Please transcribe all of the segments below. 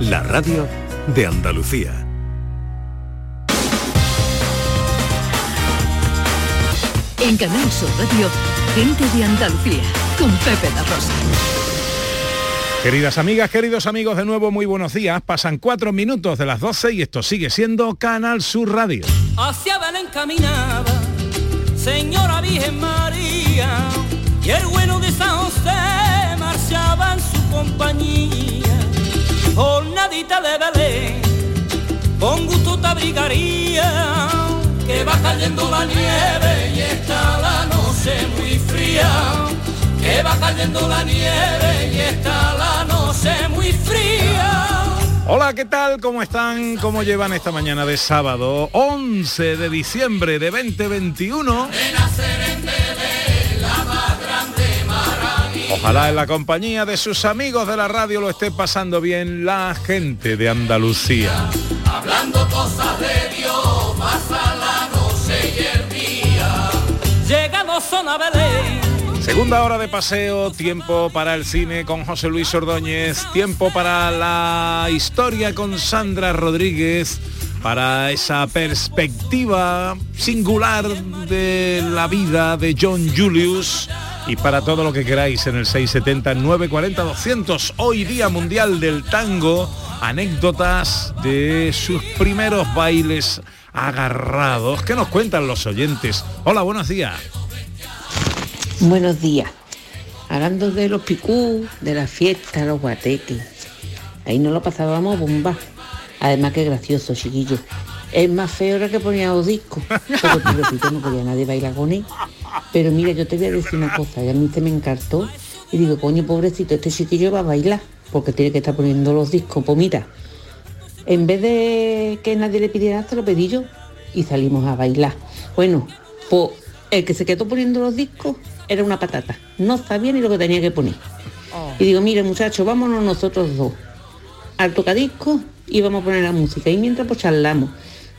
la radio de Andalucía. En Canal Sur Radio, gente de Andalucía, con Pepe La Rosa. Queridas amigas, queridos amigos, de nuevo muy buenos días. Pasan cuatro minutos de las 12 y esto sigue siendo Canal Sur Radio. Hacia Belén caminaba, Señora Virgen María, y el bueno de San José marchaba en su compañía. Jornadita de Belén, con gusto te abrigaría, que va cayendo la nieve y está la noche muy fría. Que va cayendo la nieve y está la noche muy fría. Hola, ¿qué tal? ¿Cómo están? ¿Cómo llevan esta mañana de sábado 11 de diciembre de 2021? Ojalá en la compañía de sus amigos de la radio lo esté pasando bien la gente de Andalucía. Hablando cosas de Dios, pasa la noche y el día. Llegamos a Belén. Segunda hora de paseo, tiempo para el cine con José Luis Ordóñez, tiempo para la historia con Sandra Rodríguez, para esa perspectiva singular de la vida de John Julius y para todo lo que queráis en el 670 940 200 hoy día mundial del tango anécdotas de sus primeros bailes agarrados ¿qué nos cuentan los oyentes? hola buenos días Buenos días. Hablando de los picú, de la fiesta, los guateques. Ahí no lo pasábamos bomba. Además que gracioso, chiquillo. Es más feo era que ponía los discos. Pero pobrecito no podía nadie bailar con él. Pero mira, yo te voy a decir una cosa, y a mí se me encartó. Y digo, coño, pobrecito, este chiquillo va a bailar, porque tiene que estar poniendo los discos. Pues mira, en vez de que nadie le pidiera, se lo pedí yo. Y salimos a bailar. Bueno, pues el que se quedó poniendo los discos era una patata. No sabía ni lo que tenía que poner. Y digo, mire muchachos, vámonos nosotros dos al tocadiscos y vamos a poner la música. Y mientras pues charlamos.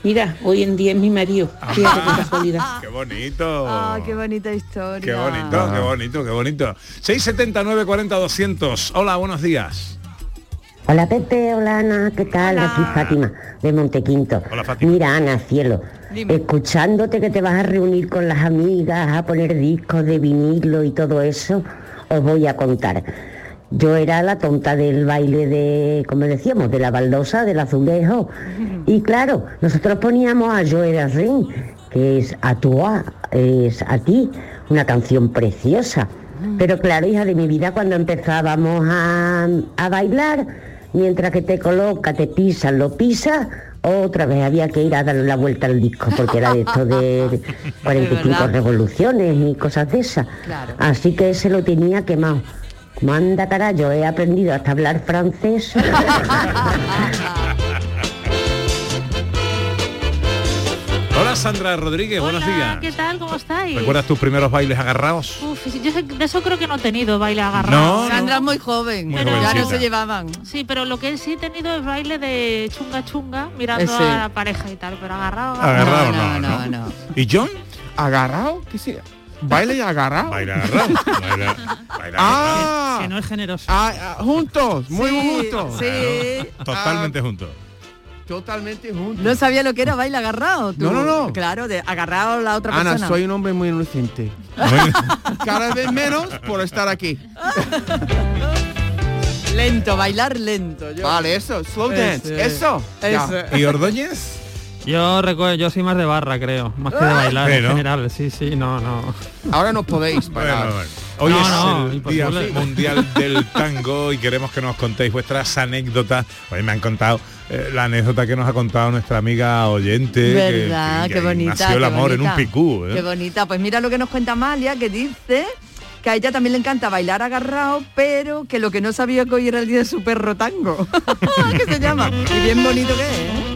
Mira, hoy en día es mi marido. Fíjate qué casualidad. ¡Qué bonito! Ah, qué bonita historia. ¡Qué bonito, qué bonito, qué bonito! 679 40 200. Hola, buenos días. Hola Pepe, hola Ana, ¿qué tal? Hola. Aquí Fátima, de Montequinto. Hola, Fátima. Mira Ana, cielo, Dime. escuchándote que te vas a reunir con las amigas, a poner discos de vinilo y todo eso, os voy a contar. Yo era la tonta del baile de, como decíamos, de la baldosa, del azulejo. Y claro, nosotros poníamos a Joe Ring, que es a tu es a ti, una canción preciosa. Pero claro, hija de mi vida, cuando empezábamos a, a bailar, mientras que te coloca, te pisa, lo pisa, otra vez había que ir a darle la vuelta al disco, porque era de esto de 45 verdad. revoluciones y cosas de esas. Claro. Así que ese lo tenía quemado. Manda carajo, he aprendido hasta hablar francés. Hola Sandra Rodríguez, buenos Hola, días. ¿qué tal? ¿Cómo estáis? ¿Recuerdas tus primeros bailes agarrados? Uf, yo sé- de eso creo que no he tenido baile agarrado. No, Sandra es muy joven, Muy pero ya no se llevaban. Sí, pero lo que sí he tenido es baile de chunga chunga, mirando Ese. a la pareja y tal, pero agarrado. Agarrado no, no, no, no. no. ¿Y John? ¿Agarrado? ¿Qué sí? ¿Baile y agarrado? Baila agarrado. Baila. Ah, Que no es generoso. ah, ah, juntos, muy Sí, juntos. Sí. Totalmente juntos. Totalmente juntos. No sabía lo que era baile agarrado. tú. No, no, no. Claro, de agarrado a la otra Ana, persona. soy un hombre muy inocente. Cada vez menos por estar aquí. Lento, bailar lento. yo. Vale, eso, slow dance, Ese. eso. Ya. Eso. ¿Y Ordóñez? Yo recuerdo, yo soy más de barra, creo, más que de bailar Sí, en general. Sí, sí, no, no. Ahora no podéis Bueno, bailar. bueno. Hoy No, es no, el imposible. Día Mundial del Tango y queremos que nos contéis vuestras anécdotas. Hoy me han contado eh, la anécdota que nos ha contado nuestra amiga oyente. que- ¿Verdad? que- qué que bonita. Nació el amor en un picú. ¿eh? Qué bonita. Pues mira lo que nos cuenta Amalia, que dice que a ella también le encanta bailar agarrado, pero que lo que no sabía que hoy era el día de su perro tango. que se llama. Y bien bonito que es.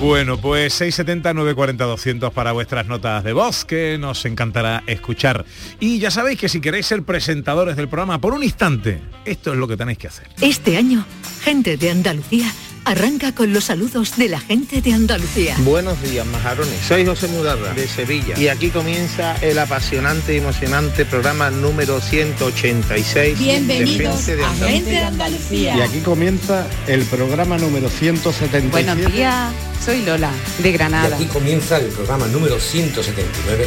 Bueno, pues 670 940 200 para vuestras notas de voz que nos encantará escuchar. Y ya sabéis que si queréis ser presentadores del programa por un instante, esto es lo que tenéis que hacer. Este año, gente de Andalucía Arranca con los saludos de la gente de Andalucía. Buenos días, majarones. Soy José Mudarra, de Sevilla. Y aquí comienza el apasionante y emocionante programa número 186 Bienvenidos de Gente de a Andalucía. Gente de Andalucía. Y aquí comienza el programa número 177. Buenos días, soy Lola, de Granada. Y aquí comienza el programa número 179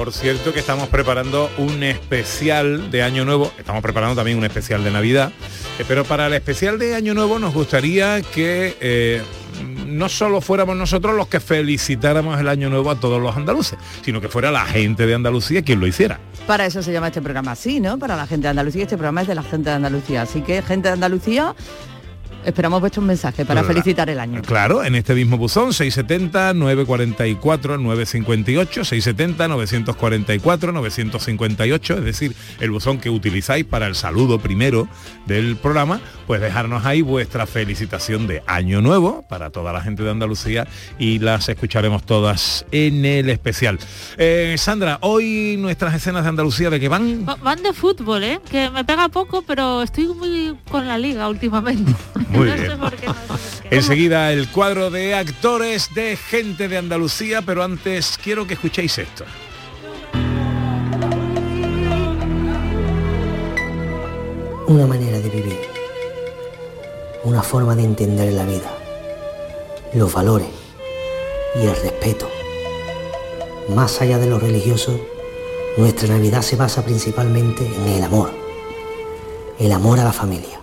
Por cierto que estamos preparando un especial de Año Nuevo, estamos preparando también un especial de Navidad, eh, pero para el especial de Año Nuevo nos gustaría que eh, no solo fuéramos nosotros los que felicitáramos el Año Nuevo a todos los andaluces, sino que fuera la gente de Andalucía quien lo hiciera. Para eso se llama este programa así, ¿no? Para la gente de Andalucía. Este programa es de la gente de Andalucía. Así que, gente de Andalucía, esperamos vuestros mensajes para Claro. felicitar el año. Claro, en este mismo buzón, 670-944-958, 670-944-958, es decir, el buzón que utilizáis para el saludo primero del programa, pues dejarnos ahí vuestra felicitación de Año Nuevo para toda la gente de Andalucía y las escucharemos todas en el especial. Eh, Sandra, hoy nuestras escenas de Andalucía, ¿de qué van? Va- Van de fútbol, ¿eh? Que me pega poco, pero estoy muy con la liga últimamente. Muy No sé bien. por qué, no sé por qué. Enseguida el cuadro de actores de gente de Andalucía, pero antes quiero que escuchéis esto. una manera de vivir, una forma de entender la vida, los valores y el respeto. Más allá de lo religioso, nuestra Navidad se basa principalmente en el amor, el amor a la familia.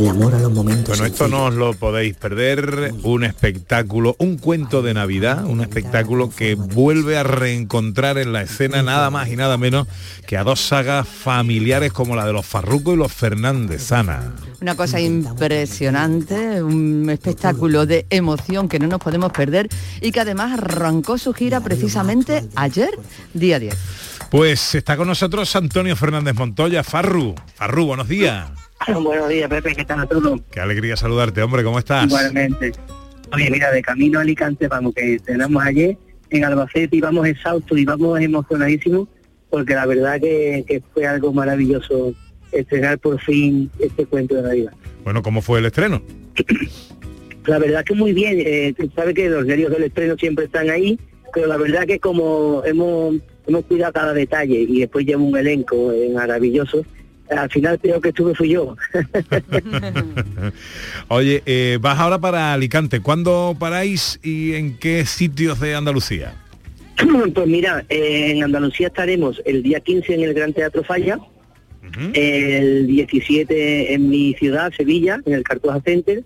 El amor a los momentos Bueno, esto no os lo podéis perder, un espectáculo, un cuento de Navidad, un espectáculo que vuelve a reencontrar en la escena nada más y nada menos que a dos sagas familiares como la de los Farruco y los Fernández, Ana. Una cosa impresionante, un espectáculo de emoción que no nos podemos perder y que además arrancó su gira precisamente ayer, día 10. Pues está con nosotros Antonio Fernández Montoya, Farru. Farru, buenos días. Buenos días, Pepe, ¿qué tal a todos? Qué alegría saludarte, hombre, ¿cómo estás? Igualmente. Oye, mira, de camino a Alicante, vamos, que tenemos ayer en Albacete y vamos exhaustos y vamos emocionadísimos porque la verdad que, que fue algo maravilloso estrenar por fin este cuento de Navidad. Bueno, ¿cómo fue el estreno? La verdad que muy bien, eh, tú sabes que los nervios del estreno siempre están ahí, pero la verdad que como hemos, hemos cuidado cada detalle y después lleva un elenco eh, maravilloso, al final creo que estuve fui yo. Oye, eh, vas ahora para Alicante. ¿Cuándo paráis y en qué sitios de Andalucía? Pues mira, eh, en Andalucía estaremos el día 15 en el Gran Teatro Falla, el 17 en mi ciudad, Sevilla, en el Cartuja Center,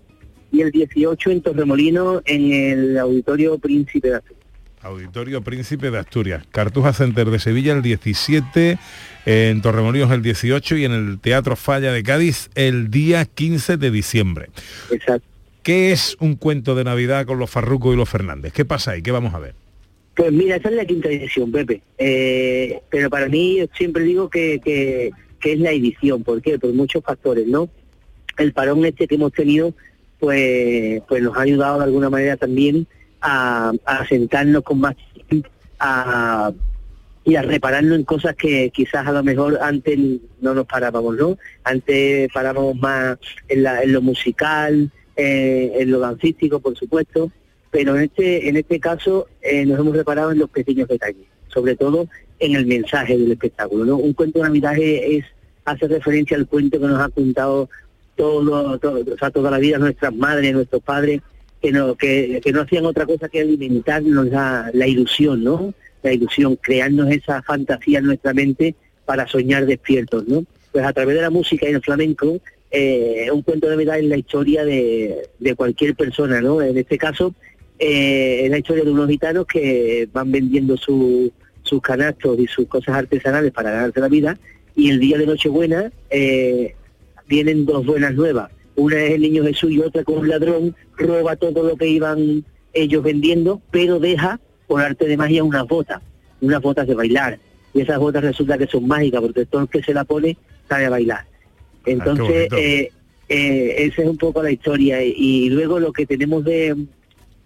y el 18 en Torremolinos, en el Auditorio Príncipe de Asturias. Auditorio Príncipe de Asturias. Cartuja Center de Sevilla el 17, en Torremolinos el 18 y en el Teatro Falla de Cádiz el día 15 de diciembre. Exacto. ¿Qué es un cuento de Navidad con los Farruco y los Fernández? ¿Qué pasa ahí? ¿Qué vamos a ver? Pues mira, esa es la quinta edición, Pepe. Eh, pero para mí yo siempre digo que, que, que es la edición. ¿Por qué? Por muchos factores, ¿no? El parón este que hemos tenido, pues, pues nos ha ayudado de alguna manera también a, a sentarnos con más a, y a repararnos en cosas que quizás a lo mejor antes no nos parábamos, ¿no? Antes parábamos más en, la- en lo musical, eh, en lo dancístico, por supuesto, pero en este en este caso eh, nos hemos reparado en los pequeños detalles, sobre todo en el mensaje del espectáculo. ¿no? Un cuento de es, es- hace referencia al cuento que nos ha contado todo, todo, o sea, toda la vida nuestras madres, nuestros padres, que no, que, que no hacían otra cosa que alimentarnos la, la ilusión, ¿no? La ilusión, crearnos esa fantasía en nuestra mente para soñar despiertos, ¿no? Pues a través de la música y el flamenco, eh, un cuento de Navidad es la historia de, de cualquier persona, ¿no? En este caso, eh, es la historia de unos gitanos que van vendiendo su- sus canastos y sus cosas artesanales para ganarse la vida y el día de Nochebuena eh, vienen dos buenas nuevas. Una es el niño Jesús y otra con un ladrón, roba todo lo que iban ellos vendiendo, pero deja, por arte de magia, unas botas, unas botas de bailar. Y esas botas resulta que son mágicas, porque todo el que se la pone sabe a bailar. Entonces, bonito. eh, eh, esa es un poco la historia. Y, y luego lo que tenemos de,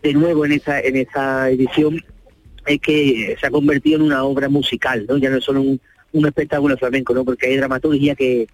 de nuevo en esta, en esta edición es que se ha convertido en una obra musical, ¿no? Ya no es solo un, un espectáculo flamenco, ¿no? Porque hay dramaturgia que,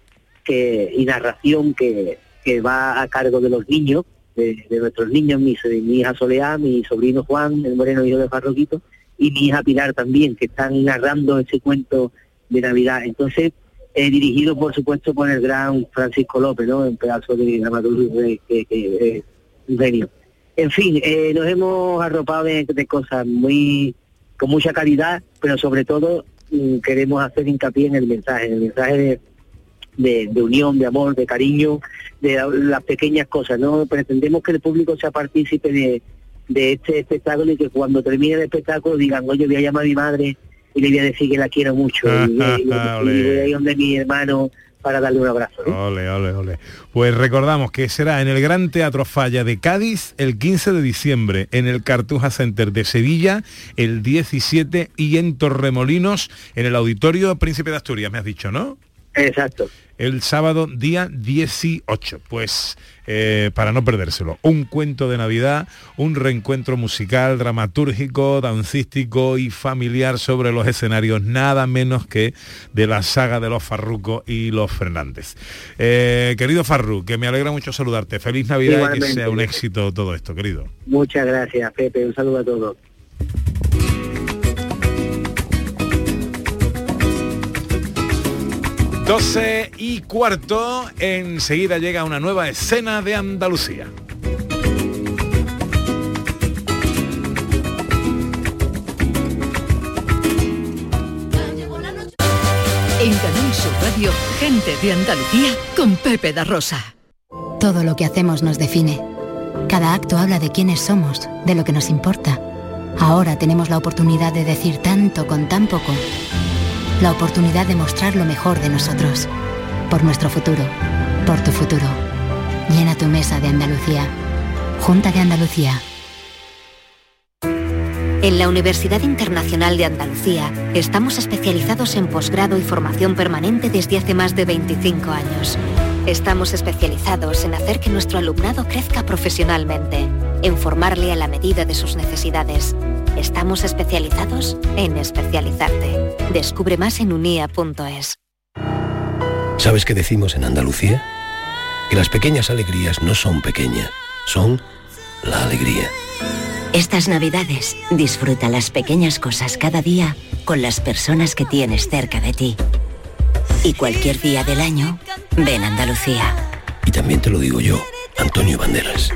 que y narración que, que va a cargo de los niños, de, nuestros niños, mi, mi hija Soleá, mi sobrino Juan, el moreno hijo de Farroquito, y mi hija Pilar también, que están narrando ese cuento de Navidad. Entonces, eh, dirigido por supuesto por el gran Francisco López, ¿no? Un pedazo de dramaturgia que, que es un genio. En fin, eh, nos hemos arropado de, cosas muy con mucha calidad, pero sobre todo mm, queremos hacer hincapié en el mensaje, en el mensaje de, de, de unión, de amor, de cariño, de la- las pequeñas cosas. No pretendemos que el público sea partícipe de, de este espectáculo y que cuando termine el espectáculo digan, oye, voy a llamar a mi madre y le voy a decir que la quiero mucho y, y- y voy a ir donde mi hermano para darle un abrazo. ¿no? Ole, ole, ole. Pues recordamos que será en el Gran Teatro Falla de Cádiz el 15 de diciembre, en el Cartuja Center de Sevilla el 17 y en Torremolinos en el Auditorio Príncipe de Asturias, me has dicho, ¿no? Exacto. El sábado día 18. Pues eh, para no perdérselo, un cuento de Navidad, un reencuentro musical, dramatúrgico, dancístico y familiar sobre los escenarios, nada menos que de la saga de los Farrucos y los Fernández. Eh, querido Farru, que me alegra mucho saludarte. Feliz Navidad y que sea un éxito todo esto, querido. Muchas gracias, Pepe. Un saludo a todos. Doce y cuarto, enseguida llega una nueva escena de Andalucía. En Canal Sur Radio, gente de Andalucía con Pepe da Rosa. Todo lo que hacemos nos define. Cada acto habla de quiénes somos, de lo que nos importa. Ahora tenemos la oportunidad de decir tanto con tan poco. La oportunidad de mostrar lo mejor de nosotros. Por nuestro futuro. Por tu futuro. Llena tu mesa de Andalucía. Junta de Andalucía. En la Universidad Internacional de Andalucía estamos especializados en posgrado y formación permanente desde hace más de 25 años. Estamos especializados en hacer que nuestro alumnado crezca profesionalmente, en formarle a la medida de sus necesidades. Estamos especializados en especializarte. Descubre más en unia.es. ¿Sabes qué decimos en Andalucía? Que las pequeñas alegrías no son pequeñas, son la alegría. Estas navidades disfruta las pequeñas cosas cada día con las personas que tienes cerca de ti. Y cualquier día del año, ven Andalucía. Y también te lo digo yo, Antonio Banderas.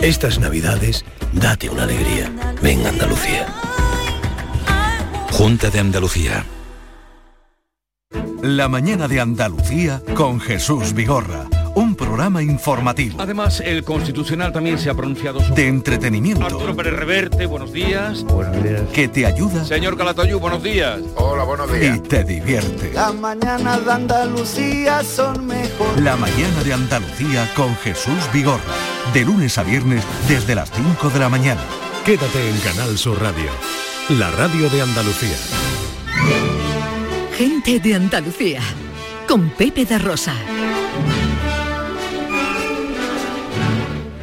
Estas navidades, date una alegría. Ven Andalucía. Junta de Andalucía. La mañana de Andalucía con Jesús Vigorra. Un programa informativo. Además, el Constitucional también se ha pronunciado sobre... De entretenimiento. Arturo Pérez Reverte, buenos días. Buenos días. Que te ayuda Señor Calatayú, buenos días. Hola, buenos y te divierte. Las mañanas de Andalucía son mejor. La mañana de Andalucía con Jesús Vigorra. De lunes a viernes desde las 5 de la mañana. Quédate en Canal Sur Radio, la radio de Andalucía. Gente de Andalucía con Pepe da Rosa.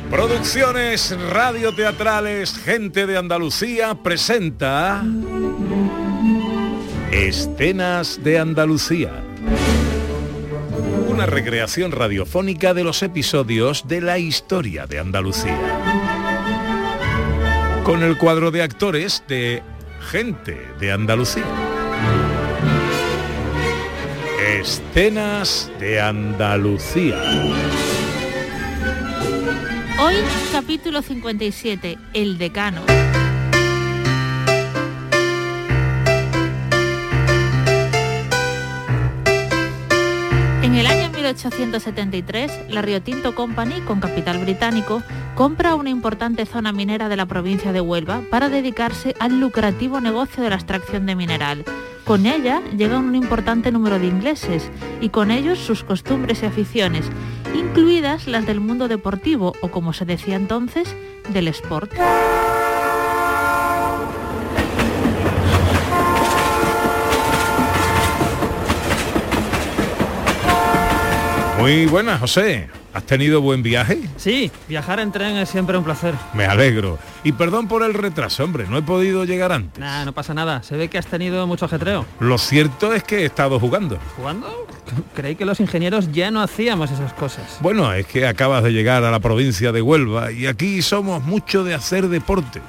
Producciones radioteatrales Gente de Andalucía presenta Escenas de Andalucía. Una recreación radiofónica de los episodios de la historia de Andalucía. Con el cuadro de actores de Gente de Andalucía. Escenas de Andalucía. Hoy capítulo 57, El decano. 1873, la Rio Tinto Company, con capital británico, compra una importante zona minera de la provincia de Huelva para dedicarse al lucrativo negocio de la extracción de mineral. Con ella llegan un importante número de ingleses y con ellos sus costumbres y aficiones, incluidas las del mundo deportivo o como se decía entonces, del sport. Muy buenas, José. ¿Has tenido buen viaje? Sí, viajar en tren es siempre un placer. Me alegro. Y perdón por el retraso, hombre, no he podido llegar antes. Nah, no pasa nada. Se ve que has tenido mucho ajetreo. Lo cierto es que he estado jugando. ¿Jugando? Creí que los ingenieros ya no hacíamos esas cosas. Bueno, es que acabas de llegar a la provincia de Huelva y aquí somos mucho de hacer deporte.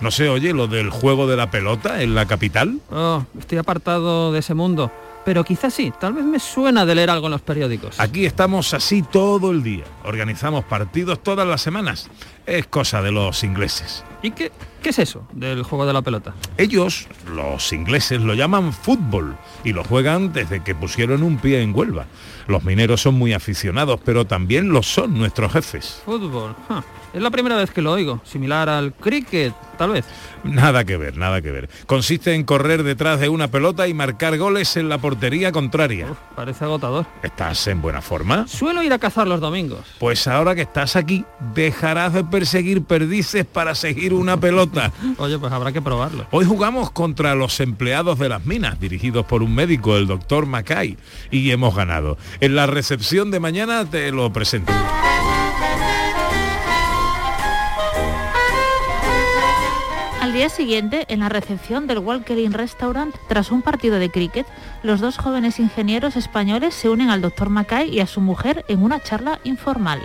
No sé, oye, lo del juego de la pelota en la capital. Oh, estoy apartado de ese mundo. Pero quizás sí, tal vez me suena de leer algo en los periódicos. Aquí estamos así todo el día. Organizamos partidos todas las semanas. Es cosa de los ingleses. ¿Y qué, qué es eso del juego de la pelota? Ellos, los ingleses, lo llaman fútbol y lo juegan desde que pusieron un pie en Huelva. Los mineros son muy aficionados, pero también lo son nuestros jefes. Fútbol. Huh. Es la primera vez que lo oigo. Similar al cricket, tal vez. Nada que ver, nada que ver. Consiste en correr detrás de una pelota y marcar goles en la portería contraria. Uf, parece agotador. ¿Estás en buena forma? Suelo ir a cazar los domingos. Pues ahora que estás aquí, dejarás de perseguir perdices para seguir una pelota. Oye, pues habrá que probarlo. Hoy jugamos contra los empleados de las minas, dirigidos por un médico, el doctor Mackay, y hemos ganado. En la recepción de mañana te lo presento. Al día siguiente, en la recepción del Walker Inn Restaurant, tras un partido de cricket, los dos jóvenes ingenieros españoles se unen al doctor Mackay y a su mujer en una charla informal.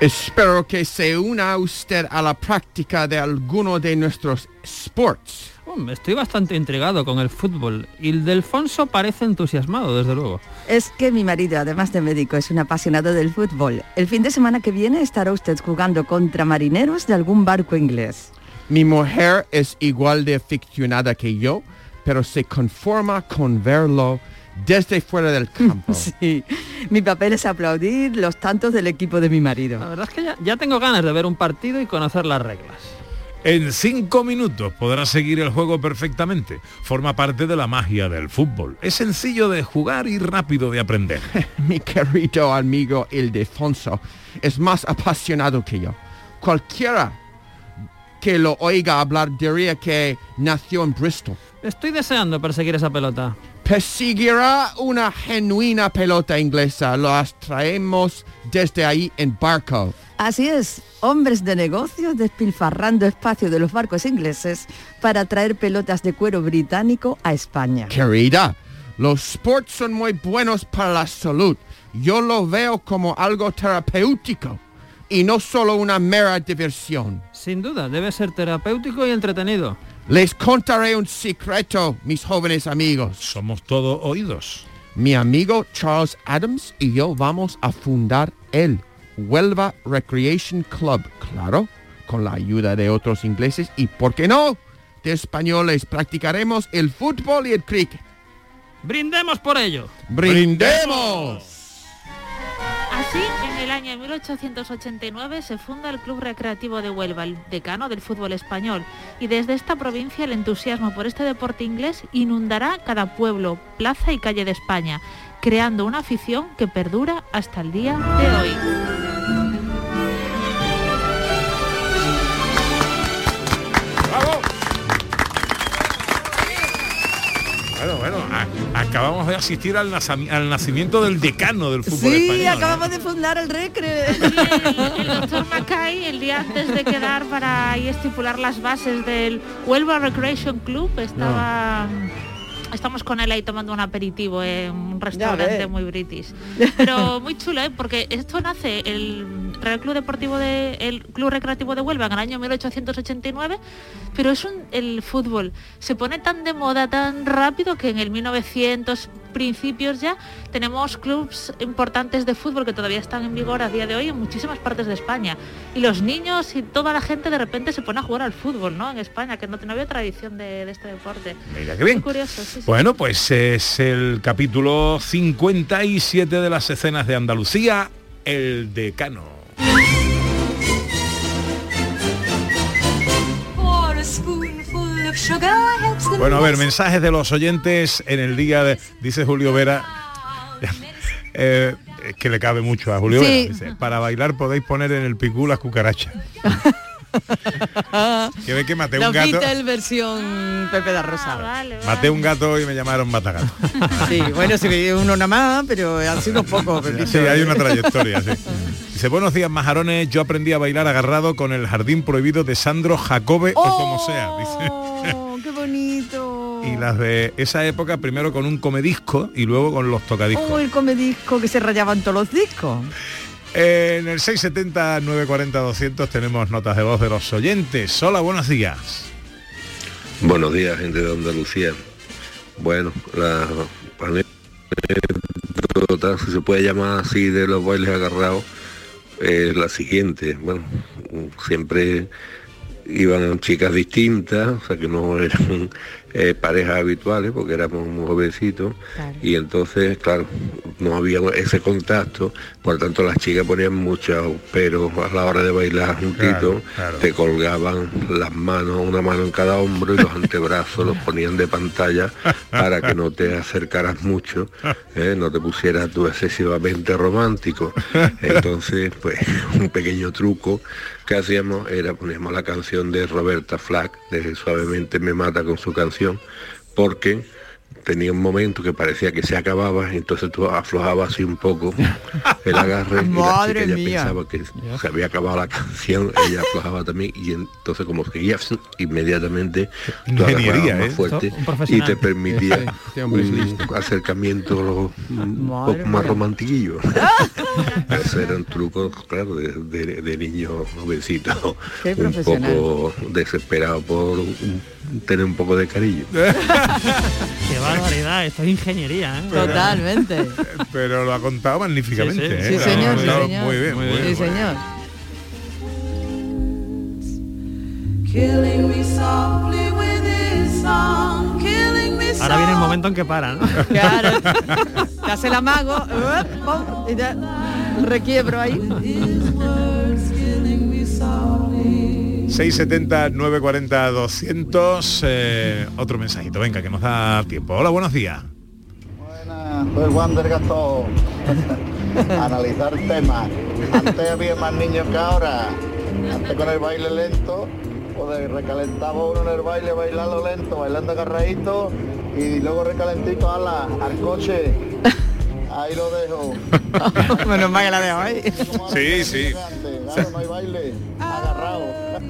Espero que se una usted a la práctica de alguno de nuestros sports. Estoy bastante intrigado con el fútbol. Y el Delfonso parece entusiasmado, desde luego. Es que mi marido, además de médico, es un apasionado del fútbol. El fin de semana que viene estará usted jugando contra marineros de algún barco inglés. Mi mujer es igual de aficionada que yo, pero se conforma con verlo desde fuera del campo. Sí, mi papel es aplaudir los tantos del equipo de mi marido. La verdad es que ya, ya tengo ganas de ver un partido y conocer las reglas. En cinco minutos podrás seguir el juego perfectamente. Forma parte de la magia del fútbol. Es sencillo de jugar y rápido de aprender. Mi querido amigo Ildefonso es más apasionado que yo. Cualquiera que lo oiga hablar diría que nació en Bristol. Estoy deseando perseguir esa pelota. Perseguirá una genuina pelota inglesa. Las traemos desde ahí en barco. Así es, hombres de negocios despilfarrando espacio de los barcos ingleses para traer pelotas de cuero británico a España. Querida, los sports son muy buenos para la salud. Yo lo veo como algo terapéutico y no solo una mera diversión. Sin duda, debe ser terapéutico y entretenido. Les contaré un secreto, mis jóvenes amigos. Somos todo oídos. Mi amigo Charles Adams y yo vamos a fundar el Huelva Recreation Club, claro, con la ayuda de otros ingleses y, ¿por qué no?, de españoles. Practicaremos el fútbol y el cricket. ¡Brindemos por ello! ¡Brindemos! En el año 1889 se funda el Club Recreativo de Huelva, el decano del fútbol español, y desde esta provincia el entusiasmo por este deporte inglés inundará cada pueblo, plaza y calle de España, creando una afición que perdura hasta el día de hoy. Acabamos de asistir al, nacimiento del decano del fútbol Sí, español. ¿no? acabamos de fundar el Recre. El doctor Mackay, el día antes de quedar para ahí estipular las bases del Huelva Recreation Club, estaba... Estamos con él ahí tomando un aperitivo en un restaurante muy british. Pero muy chulo, ¿eh? porque esto nace el Real Club Deportivo de el Club Recreativo de Huelva en el año 1889, pero es un el fútbol se pone tan de moda tan rápido que en el 1900 principios ya tenemos clubs importantes de fútbol que todavía están en vigor a día de hoy en muchísimas partes de España. Y los niños y toda la gente de repente se pone a jugar al fútbol, ¿no? En España, que no, no había tradición de, este deporte. Mira qué bien. Curioso. Bueno, pues es el capítulo 57 de las escenas de Andalucía, el decano. Bueno, a ver, mensajes de los oyentes en el día de, dice Julio Vera, eh, es que le cabe mucho a Julio Sí. Vera, dice, para bailar podéis poner en el picú las cucarachas. que ve que maté un Los gato, Beatles versión Pepe da Rosa. maté un gato y me llamaron matagato. Sí, bueno, sí, uno nada más, pero han sido pocos. Sí, hay una trayectoria, sí. Dice, buenos días, majarones. Yo aprendí a bailar agarrado con el jardín prohibido de Sandro Jacobe o como sea. Dice. Oh, qué bonito. Y las de esa época, primero con un comedisco y luego con los tocadiscos. Oh, el comedisco que se rayaban todos los discos. En el 670-940-200 tenemos notas de voz de los oyentes. Hola, buenos días. Buenos días, gente de Andalucía. Bueno, la anécdota, si se puede llamar así, de los bailes agarrados, es la siguiente. Bueno, siempre iban chicas distintas, o sea que no eran eh, parejas habituales, porque éramos muy jovencitos, y entonces, claro, no había ese contacto, por tanto las chicas ponían muchos pero a la hora de bailar juntito, Claro, claro. te colgaban las manos, una mano en cada hombro y los antebrazos los ponían de pantalla para que no te acercaras mucho, ¿eh? no te pusieras tú excesivamente romántico. Entonces, pues un pequeño truco que hacíamos era poníamos la canción de Roberta Flack, de Suavemente me mata con su canción, porque tenía un momento que parecía que se acababa, entonces tú aflojabas así un poco el agarre y la chica ya pensaba que se había acabado la canción, ella aflojaba también y entonces como seguía inmediatamente tú agarrabas más ¿eh? fuerte y te permitía Sí, hombre es un acercamiento un poco más romantiquillo. Ese era un truco, claro, de, de, de niño jovencito, un poco desesperado por un- tener un poco de cariño. Qué barbaridad, esto es ingeniería, ¿eh? Totalmente. Pero lo ha contado magníficamente. Sí, sí. ¿eh? Sí, señor, sí, señor. Muy bien, muy bien. Sí, señor. Ahora viene el momento en que para, ¿no? Claro. Te hace el amago, te requiebro ahí. 670 940 200 eh, otro mensajito venga que nos da tiempo hola buenos días Soy Wander Gastón. Analizar el tema. Antes había más niños que ahora. Antes con el baile lento, recalentaba uno en el baile, bailando lento, bailando agarradito y luego recalentito ala, al coche. Ahí lo dejo. Menos mal que la dejo ahí. sí sí Claro, no hay baile. Agarrado.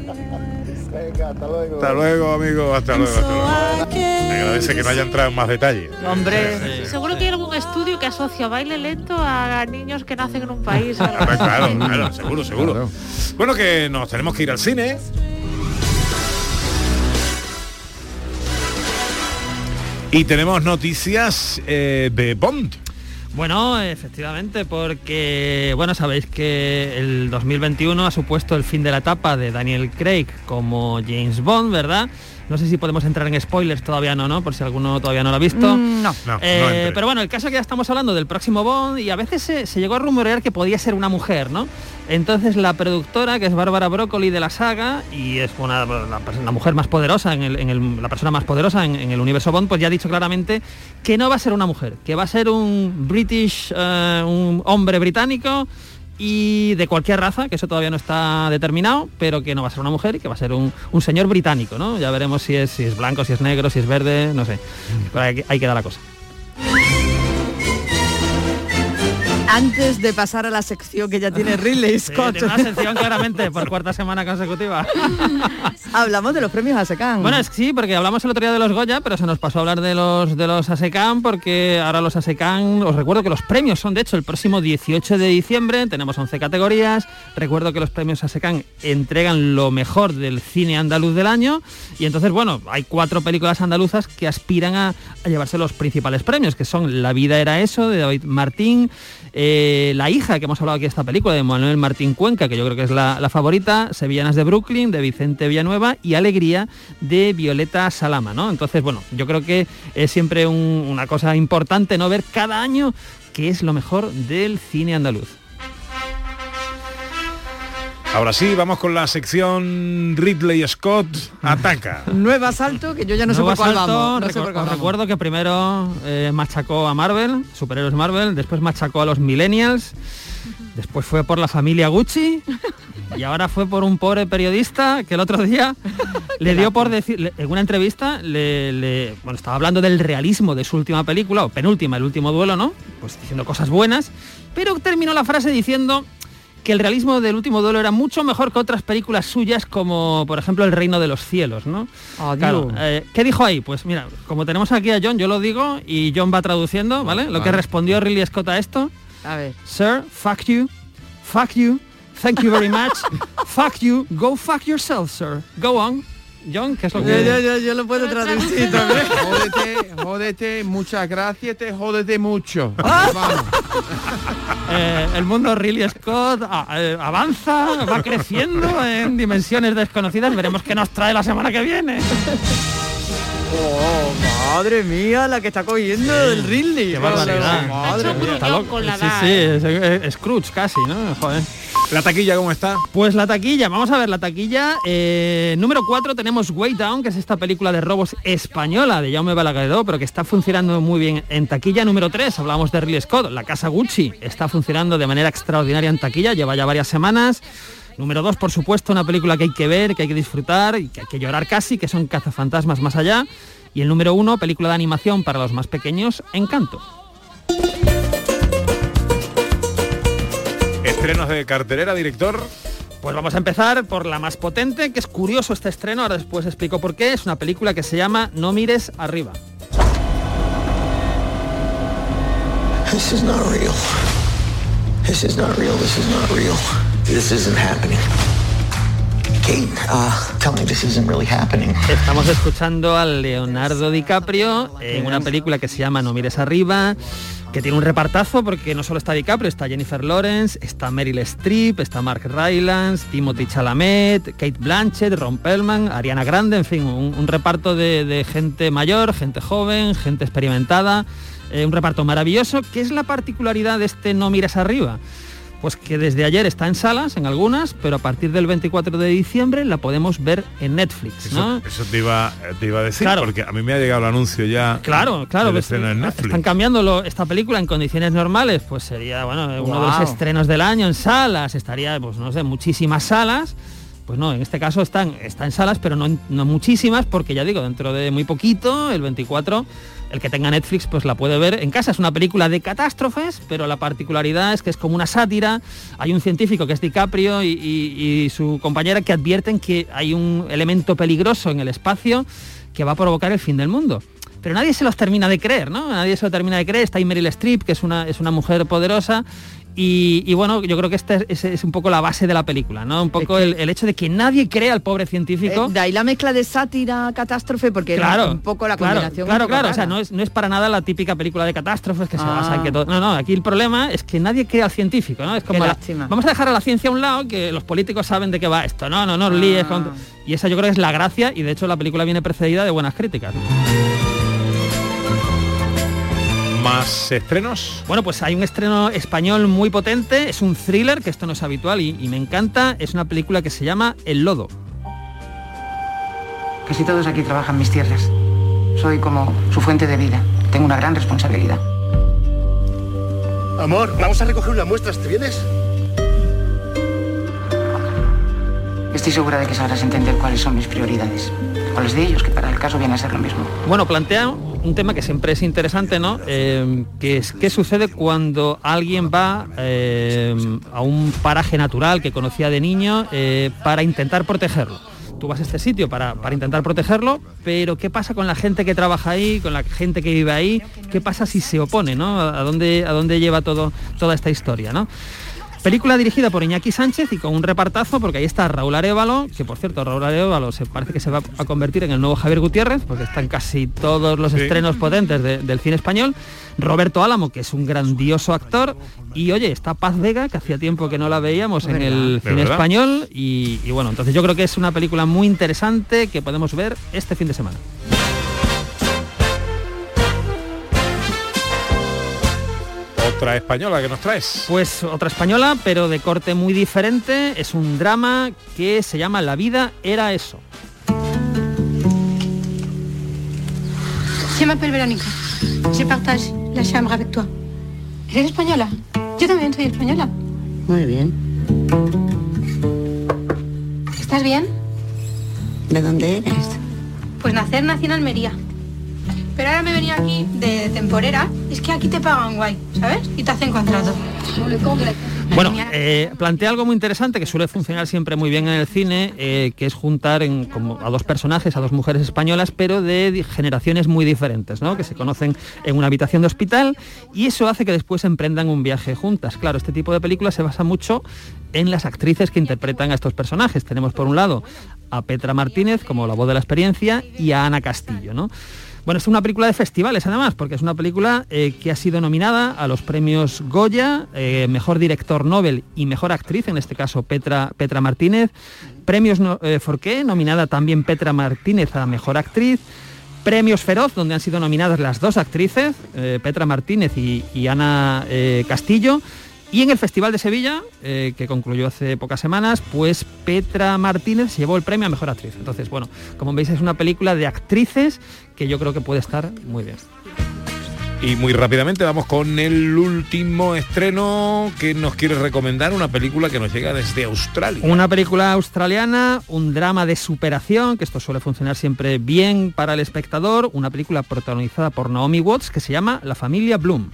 Venga, hasta luego. hasta luego amigo hasta luego, hasta luego. Me agradece que no haya entrado en más detalles Hombre. Seguro que hay algún estudio que asocia baile lento a niños que nacen en un país. Hombre, así. claro, claro, seguro, seguro. Bueno, que nos tenemos que ir al cine. Y tenemos noticias eh, de Bond. Bueno, efectivamente, porque, bueno, sabéis que el 2021 ha supuesto el fin de la etapa de Daniel Craig como James Bond, ¿verdad? No sé si podemos entrar en spoilers, todavía no, ¿no? Por si alguno todavía no lo ha visto. Mm, no. No, Eh, no pero bueno, el caso es que ya estamos hablando del próximo Bond y a veces se, se llegó a rumorear que podía ser una mujer, ¿no? Entonces la productora, que es Bárbara Broccoli de la saga y es una, la, mujer más poderosa, en el- en el- la persona más poderosa en, en el universo Bond, pues ya ha dicho claramente que no va a ser una mujer, que va a ser un British, eh, un hombre británico y de cualquier raza, que eso todavía no está determinado, pero que no va a ser una mujer y que va a ser un, un señor británico, ¿no? Ya veremos si es, si es blanco, si es negro, si es verde, no sé. Pero queda la cosa. Antes de pasar a la sección que ya tiene Ridley Sí, Scott. tiene una sección claramente por cuarta semana consecutiva. Hablamos de los premios ASECAN. Bueno, es que sí, porque hablamos el otro día de los Goya, pero se nos pasó a hablar de los de los ASECAN, porque ahora los ASECAN, os recuerdo que los premios son de hecho el próximo 18 de diciembre, tenemos 11 categorías, recuerdo que los premios ASECAN entregan lo mejor del cine andaluz del año, y entonces, bueno, hay cuatro películas andaluzas que aspiran a, a llevarse los principales premios, que son La vida era eso, de David Martín, eh, La hija, que hemos hablado aquí de esta película, de Manuel Martín Cuenca, que yo creo que es la, favorita, Sevillanas de Brooklyn, de Vicente Villanueva, y Alegría, de Violeta Salama, ¿no? Entonces, bueno, yo creo que es siempre un- una cosa importante, ¿no? Ver cada año qué es lo mejor del cine andaluz. Ahora sí, vamos con la sección Ridley Scott ataca. Nuevo asalto, que yo ya no sé Nuevo por cuál asalto, vamos. No sé recu- por cuál os vamos. recuerdo que primero eh, machacó a Marvel, superhéroes Marvel, después machacó a los millennials, después fue por la familia Gucci y ahora fue por un pobre periodista que el otro día le dio por decir, en una entrevista, le, le- bueno, estaba hablando del realismo de su última película, o penúltima, el último duelo, ¿no? Pues diciendo cosas buenas, pero terminó la frase diciendo que el realismo del último duelo era mucho mejor que otras películas suyas como por ejemplo El Reino de los Cielos, ¿no? Adiós. Claro, eh, ¿Qué dijo ahí? Pues mira, como tenemos aquí a John, yo lo digo y John va traduciendo, ¿vale? Lo que respondió Ridley Scott a esto. A ver. Sir, fuck you, fuck you, thank you very much, fuck you, go fuck yourself, sir. Go on. John, ¿qué es lo que...? yo, yo, yo lo puedo traducir también. Jódete, jódete, muchas gracias, te jódete mucho. Ah. Vamos. Eh, el mundo Ridley Scott a- eh, avanza, va creciendo en dimensiones desconocidas. Veremos qué nos trae la semana que viene. Oh, madre mía, la que está cogiendo el Ridley. Qué barbaridad. Madre mía. Está loco. con la Sí, edad, sí, ¿eh? es, es Scrooge casi, ¿no? Joder. ¿La taquilla cómo está? Pues la taquilla, vamos a ver la taquilla. Eh, número 4 tenemos Way Down, que es esta película de robos española de Jaume Balagueró, pero que está funcionando muy bien en taquilla. Número 3, hablamos de Ridley Scott, La Casa Gucci, está funcionando de manera extraordinaria en taquilla, lleva ya varias semanas. Número 2, por supuesto, una película que hay que ver, que hay que disfrutar y que hay que llorar casi, que son Cazafantasmas más allá. Y el número 1, película de animación para los más pequeños, Encanto. Estrenos de cartelera, director. Pues vamos a empezar por la más potente, que es curioso este estreno, ahora después explico por qué. Es una película que se llama No mires arriba. This is not real. This is not real. This is not real. This isn't happening. Kate, uh, tell me this isn't really happening. Estamos escuchando a Leonardo DiCaprio en una película que se llama No mires arriba, que tiene un repartazo porque no solo está DiCaprio, está Jennifer Lawrence, está Meryl Streep, está Mark Rylance, Timothy Chalamet, Kate Blanchett, Ron Perlman, Ariana Grande, en fin, un, reparto de, gente mayor, gente joven, gente experimentada, eh, un reparto maravilloso. ¿Qué es la particularidad de este No mires arriba? Pues que desde ayer está en salas, en algunas, pero a partir del 24 de diciembre la podemos ver en Netflix, ¿no? Eso, eso te, iba, te iba a decir, Claro. porque a mí me ha llegado el anuncio ya. Claro, claro. pues, en Netflix. Están cambiándolo esta película en condiciones normales, pues sería bueno uno de los estrenos del año en salas, estaría, pues no sé, muchísimas salas. Pues no, en este caso están, está en salas, pero no, no muchísimas, porque ya digo, dentro de muy poquito, el 24, el que tenga Netflix pues la puede ver en casa. Es una película de catástrofes, pero la particularidad es que es como una sátira. Hay un científico que es DiCaprio y, su compañera que advierten que hay un elemento peligroso en el espacio que va a provocar el fin del mundo. Pero nadie se los termina de creer, ¿no? Nadie se lo termina de creer. Está ahí Meryl Streep, que es una, es una mujer poderosa. Y, y bueno, yo creo que esta es, es- es un poco la base de la película, ¿no? Un poco el, el hecho de que nadie cree al pobre científico. Eh, de ahí la mezcla de sátira, catástrofe, porque era Claro, un poco la claro, combinación. Claro, poco claro, o sea, no es, no es para nada la típica película de catástrofes que se Ah. basa en que todo. No, no, aquí el problema es que nadie cree al científico, ¿no? Es como la- lástima. vamos a dejar a la ciencia a un lado, que los políticos saben de qué va esto. No, no, no, os líes con- Y esa yo creo que es la gracia, y de hecho la película viene precedida de buenas críticas. Más estrenos. Bueno, pues hay un estreno español muy potente, es un thriller, que esto no es habitual y, y me encanta, es una película que se llama El Lodo. Casi todos aquí trabajan mis tierras. Soy como su fuente de vida. Tengo una gran responsabilidad. Amor, vamos a recoger una muestra, ¿te vienes? Estoy segura de que sabrás entender cuáles son mis prioridades. Cuáles de ellos, que para el caso viene a ser lo mismo. Bueno, plantea un tema que siempre es interesante, ¿no? Eh, que es qué sucede cuando alguien va eh, a un paraje natural que conocía de niño eh, para intentar protegerlo. Tú vas a este sitio para, para intentar protegerlo, pero ¿qué pasa con la gente que trabaja ahí, con la gente que vive ahí? ¿Qué pasa si se opone, ¿no? ¿A dónde, a dónde lleva todo, toda esta historia, ¿no? Película dirigida por Iñaki Sánchez y con un repartazo, porque ahí está Raúl Arevalo, que por cierto, Raúl Arevalo se parece que se va a convertir en el nuevo Javier Gutiérrez, porque están casi todos los Sí. estrenos potentes de- del cine español. Roberto Álamo, que es un grandioso actor. Y oye, está Paz Vega, que hacía tiempo que no la veíamos en el ¿De cine verdad? español. Y, y bueno, entonces yo creo que es una película muy interesante que podemos ver este fin de semana. Otra española que nos traes. Pues otra española, pero de corte muy diferente. Es un drama que se llama La vida era eso. Je m'appelle Verónica. Je partage la chambre avec toi. ¿Eres española? Yo también soy española. Muy bien. ¿Estás bien? ¿De dónde eres? Pues nacer nací en Almería. Pero ahora me venía aquí de temporera. Es que aquí te pagan guay, ¿sabes? Y te hacen contrato. Bueno, eh, plantea algo muy interesante que suele funcionar siempre muy bien en el cine, eh, que es juntar a dos personajes, a dos mujeres españolas, pero de generaciones muy diferentes, ¿no? que se conocen en una habitación de hospital y eso hace que después emprendan un viaje juntas. Claro, este tipo de películas se basa mucho en las actrices que interpretan a estos personajes. Tenemos por un lado a Petra Martínez como la voz de la experiencia y a Ana Castillo, ¿no? Bueno, es una película de festivales además, porque es una película eh, que ha sido nominada a los premios Goya, eh, Mejor Director Nobel y Mejor Actriz, en este caso Petra, Petra Martínez. Premios no, eh, Forqué, nominada también Petra Martínez a Mejor Actriz. Premios Feroz, donde han sido nominadas las dos actrices, eh, Petra Martínez y, Ana eh, Castillo. Y en el Festival de Sevilla, eh, que concluyó hace pocas semanas, pues Petra Martínez se llevó el premio a Mejor Actriz. Entonces, bueno, como veis es una película de actrices que yo creo que puede estar muy bien. Y muy rápidamente vamos con el último estreno que nos quiere recomendar, una película que nos llega desde Australia. Una película australiana, un drama de superación, que esto suele funcionar siempre bien para el espectador, una película protagonizada por Naomi Watts que se llama La familia Bloom.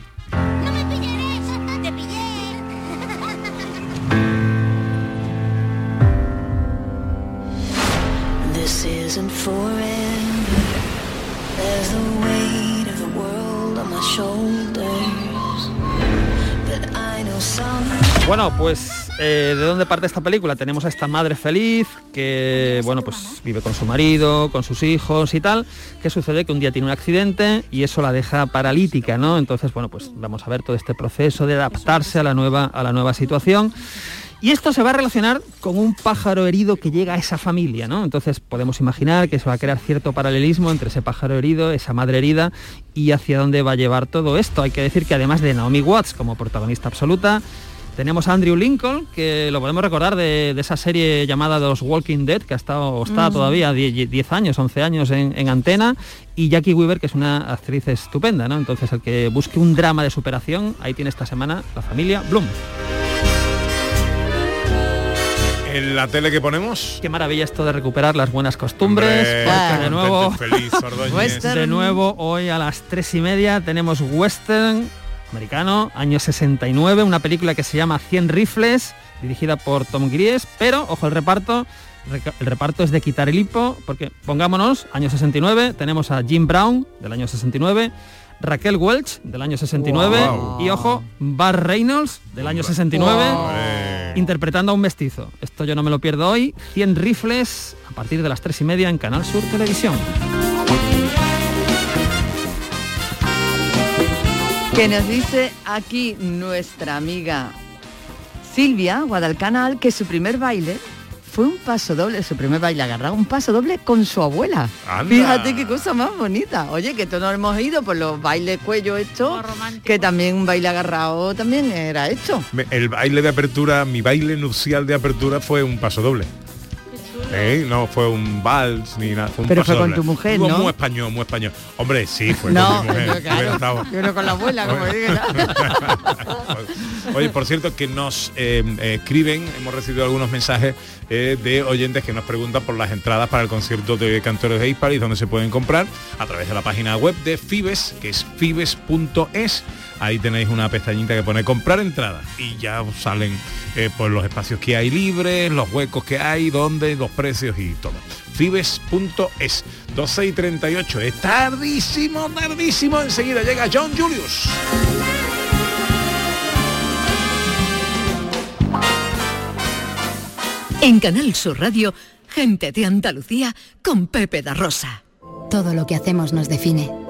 Bueno, pues eh, ¿de dónde parte esta película? Tenemos a esta madre feliz que, bueno, pues vive con su marido, con sus hijos y tal. ¿Qué sucede? Que un día tiene un accidente y eso la deja paralítica, ¿no? Entonces, bueno, pues vamos a ver todo este proceso de adaptarse a la nueva, a la nueva situación. Y esto se va a relacionar con un pájaro herido que llega a esa familia, ¿no? Entonces podemos imaginar que se va a crear cierto paralelismo entre ese pájaro herido, esa madre herida y hacia dónde va a llevar todo esto. Hay que decir que además de Naomi Watts como protagonista absoluta, tenemos a Andrew Lincoln, que lo podemos recordar de, de esa serie llamada Los Walking Dead, que ha estado, o está Mm. todavía 10, 10 años, 11 años en, en antena, y Jackie Weaver, que es una actriz estupenda, ¿no? Entonces el que busque un drama de superación, ahí tiene esta semana la familia Bloom. En la tele que ponemos. Qué maravilla esto de recuperar las buenas costumbres, Hombre, de nuevo, feliz, de nuevo hoy a las tres y media tenemos western americano, año 69, una película que se llama 100 rifles, dirigida por Tom Gries, pero ojo el reparto, el reparto es de quitar el hipo, porque pongámonos, año 69, tenemos a Jim Brown del año 69, Raquel Welch del año 69 Wow. y ojo, Bar Reynolds del año 69 interpretando a un mestizo. Esto yo no me lo pierdo hoy. 100 rifles a partir de las tres y media en Canal Sur Televisión. Que nos dice aquí nuestra amiga Silvia Guadalcanal que su primer baile fue un paso doble, su primer baile agarrado, un paso doble con su abuela. Anda. Fíjate qué cosa más bonita. Oye, que todos hemos ido por los bailes cuello hechos, que también un baile agarrado también era hecho. Me- El baile de apertura, mi baile nupcial de apertura fue un paso doble. ¿Eh? No fue un vals ni nada. Fue un Pero fue con tu mujer, ¿no? Muy español, muy español. Hombre, sí, fue No, con mi mujer. yo, claro, Hubiera estado- yo no con la abuela, como. Oye, por cierto, que nos eh, eh, escriben, hemos recibido algunos mensajes eh, de oyentes que nos preguntan por las entradas para el concierto de Cantores de Hispalis, donde se pueden comprar a través de la página web de Fibes, que es fibes.es. Ahí tenéis una pestañita que pone comprar entradas y ya os salen eh, pues los espacios que hay libres, los huecos que hay, dónde, los precios y todo. Fibes.es 12 y 38. Es tardísimo, tardísimo. Enseguida llega John Julius. En Canal Sur Radio, gente de Andalucía con Pepe da Rosa. Todo lo que hacemos nos define.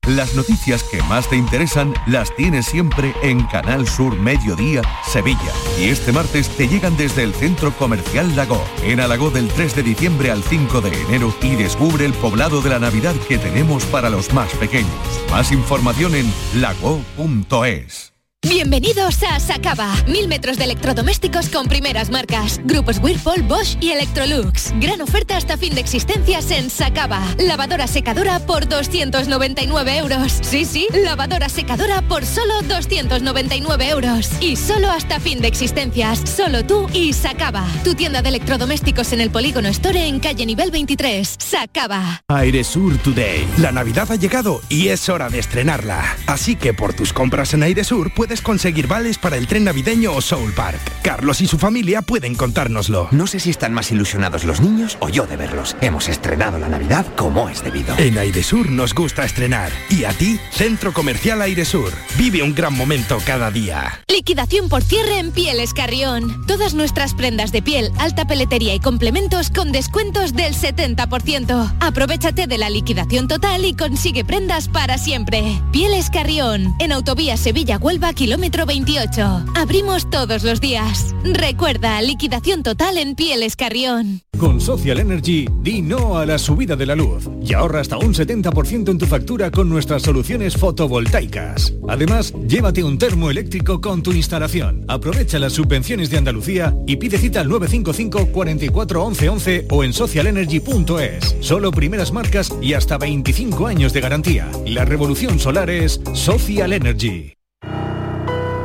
Las noticias que más te interesan las tienes siempre en Canal Sur Mediodía, Sevilla. Y este martes te llegan desde el Centro Comercial Lago, en Alagó del 3 de diciembre al 5 de enero y descubre el poblado de la Navidad que tenemos para los más pequeños. Más información en lago.es. Bienvenidos a Sacaba. Mil metros de electrodomésticos con primeras marcas. Grupos Whirlpool, Bosch y Electrolux. Gran oferta hasta fin de existencias en Sacaba. Lavadora secadora por 299 euros. Sí, sí, lavadora secadora por solo 299 euros. Y solo hasta fin de existencias. Solo tú y Sacaba. Tu tienda de electrodomésticos en el Polígono Store en calle nivel 23. Sacaba. Airesur Today. La Navidad ha llegado y es hora de estrenarla. Así que por tus compras en Airesur puedes conseguir vales para el tren navideño o Soul Park. Carlos y su familia pueden contárnoslo. No sé si están más ilusionados los niños o yo de verlos. Hemos estrenado la Navidad como es debido. En Airesur nos gusta estrenar. Y a ti, Centro Comercial Airesur. Vive un gran momento cada día. Liquidación por cierre en Pieles Carrión. Todas nuestras prendas de piel, alta peletería y complementos con descuentos del 70%. Aprovechate de la liquidación total y consigue prendas para siempre. Pieles Carrión, en Autovía Sevilla-Huelva, kilómetro 28. Abrimos todos los días. Recuerda, liquidación total en Pieles Carrión. Con Social Energy, di no a la subida de la luz y ahorra hasta un 70% en tu factura con nuestras soluciones fotovoltaicas. Además, llévate un termo eléctrico con tu instalación. Aprovecha las subvenciones de Andalucía y pide cita al 955 44 11 11 o en socialenergy.es. Solo primeras marcas y hasta 25 años de garantía. La revolución solar es Social Energy.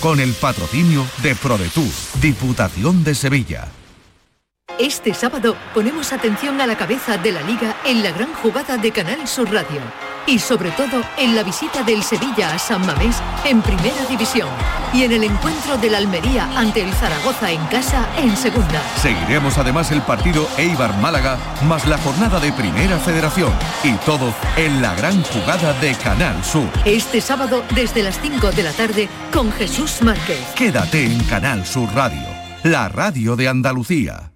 Con el patrocinio de ProDetour, Diputación de Sevilla. Este sábado ponemos atención a la cabeza de la liga en la gran jugada de Canal Sur Radio y sobre todo en la visita del Sevilla a San Mamés en Primera División y en el encuentro de la Almería ante el Zaragoza en casa en Segunda. Seguiremos además el partido Eibar-Málaga más la jornada de Primera Federación y todo en la gran jugada de Canal Sur. Este sábado desde las 5 de la tarde con Jesús Márquez. Quédate en Canal Sur Radio, la radio de Andalucía.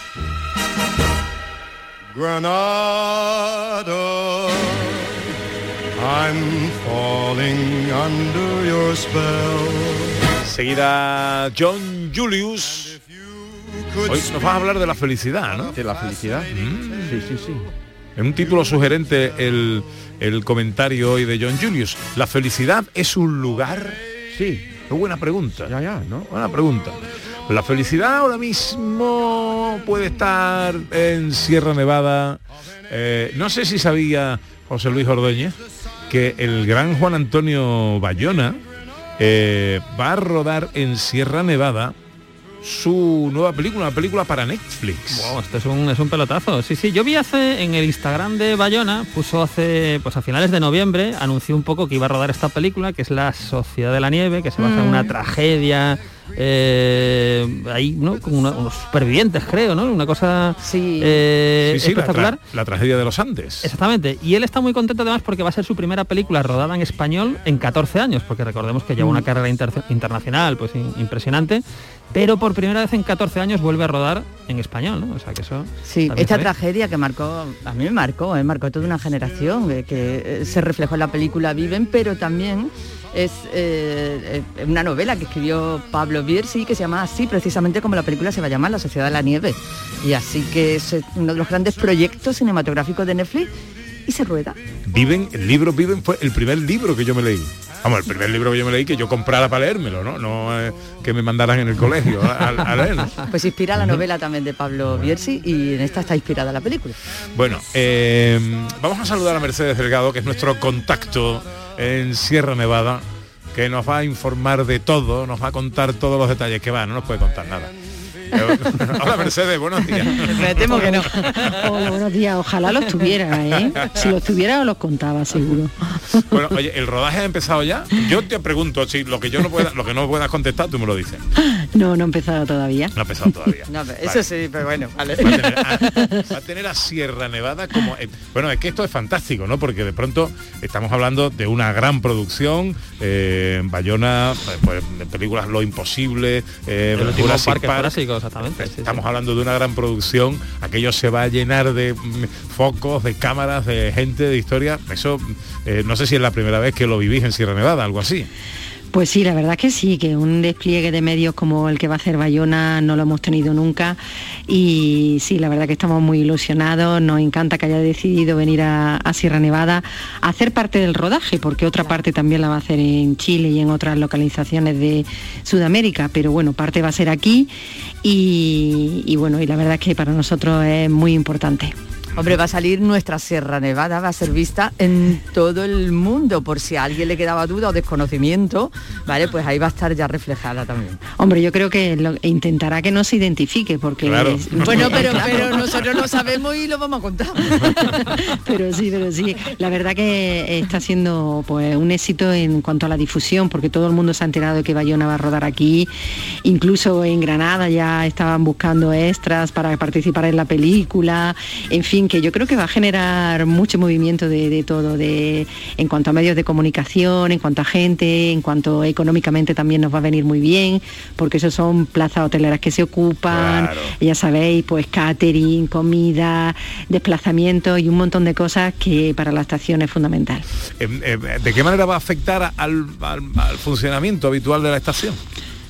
Granada, I'm falling under your spell. Seguida John Julius. Hoy nos vas a hablar de la felicidad, ¿no? De la felicidad. Sí, sí, sí. En un título sugerente el, el comentario hoy de John Julius. ¿La felicidad es un lugar? Sí. Qué buena pregunta. Ya, ya, ¿no? Buena pregunta. La felicidad ahora mismo puede estar en Sierra Nevada. Eh, no sé si sabía José Luis Ordóñez que el gran Juan Antonio Bayona eh, va a rodar en Sierra Nevada su nueva película, una película para Netflix. Wow, esto es un, es un pelotazo. Sí, sí, yo vi hace en el Instagram de Bayona, puso hace, pues a finales de noviembre, anunció un poco que iba a rodar esta película, que es La Sociedad de la Nieve, que se basa en una Mm. tragedia, eh, ahí, ¿no? Como una- unos supervivientes, creo, ¿no? Una cosa eh, Sí, sí, la, espectacular. tra- la tragedia de los Andes. Exactamente. Y él está muy contento además porque va a ser su primera película rodada en español en 14 años, porque recordemos que lleva Mm. una carrera inter- internacional pues in- impresionante, pero por primera vez en 14 años vuelve a rodar en español, ¿no? O sea que eso... Sí, esta tragedia que marcó, a mí me marcó, eh, marcó toda una generación, eh, que eh, se reflejó en la película Viven, pero también es eh, eh, una novela que escribió Pablo Bierzi que se llama así, precisamente como la película se va a llamar La Sociedad de la Nieve. Y así que es eh, uno de los grandes proyectos cinematográficos de Netflix y se rueda. Viven, el libro Viven fue el primer libro que yo me leí. Vamos, el primer libro que yo me leí que yo comprara para leérmelo, ¿no? No eh, que me mandaran en el colegio a leerlo. Pues inspira la novela también de Pablo Bierzi y en esta está inspirada la película. Bueno, eh, vamos a saludar a Mercedes Delgado, que es nuestro contacto en Sierra Nevada, que nos va a informar de todo, nos va a contar todos los detalles que va, no nos puede contar nada. Hola Mercedes, buenos días. Me temo que no. Hola, buenos días. Ojalá los tuviera, ¿eh? Si los tuviera os los contaba, seguro. Bueno, oye, ¿el rodaje ha empezado ya? Yo te pregunto, si lo que yo no pueda, lo que no puedas contestar, tú me lo dices. No, no he empezado todavía. No ha empezado todavía. No, pero Vale. Eso sí, pero bueno, vale. Va a, tener a, va a tener a Sierra Nevada como... eh, bueno, es que esto es fantástico, ¿no? Porque de pronto estamos hablando de una gran producción, eh, en Bayona, pues, de películas Lo Imposible, eh, El último parque. Exactamente. Estamos hablando de una gran producción, aquello se va a llenar de mm, focos, de cámaras, de gente, de historia. Eso, eh, no sé si es la primera vez que lo vivís en Sierra Nevada, algo así. Pues sí, la verdad que sí, que un despliegue de medios como el que va a hacer Bayona no lo hemos tenido nunca. Y sí, la verdad que estamos muy ilusionados, nos encanta que haya decidido venir a, Sierra Nevada a hacer parte del rodaje, porque otra parte también la va a hacer en Chile y en otras localizaciones de Sudamérica, pero bueno, parte va a ser aquí. Y, y bueno, y la verdad es que para nosotros es muy importante. Hombre, va a salir nuestra Sierra Nevada, va a ser vista en todo el mundo, por si a alguien le quedaba duda o desconocimiento, ¿vale? Pues ahí va a estar ya reflejada también. Hombre, yo creo que lo- intentará que no se identifique, porque... Claro. es- Bueno, pero, Claro. pero nosotros lo sabemos y lo vamos a contar. pero sí, pero sí. La verdad que está siendo pues un éxito en cuanto a la difusión, porque todo el mundo se ha enterado de que Bayona va a rodar aquí. Incluso en Granada ya estaban buscando extras para participar en la película. En fin, que yo creo que va a generar mucho movimiento de, de todo, de en cuanto a medios de comunicación, en cuanto a gente, en cuanto económicamente también nos va a venir muy bien, porque esos son plazas hoteleras que se ocupan, ya sabéis, pues catering, comida, desplazamiento y un montón de cosas que para la estación es fundamental. Eh, eh, ¿De qué manera va a afectar al, al- al funcionamiento habitual de la estación?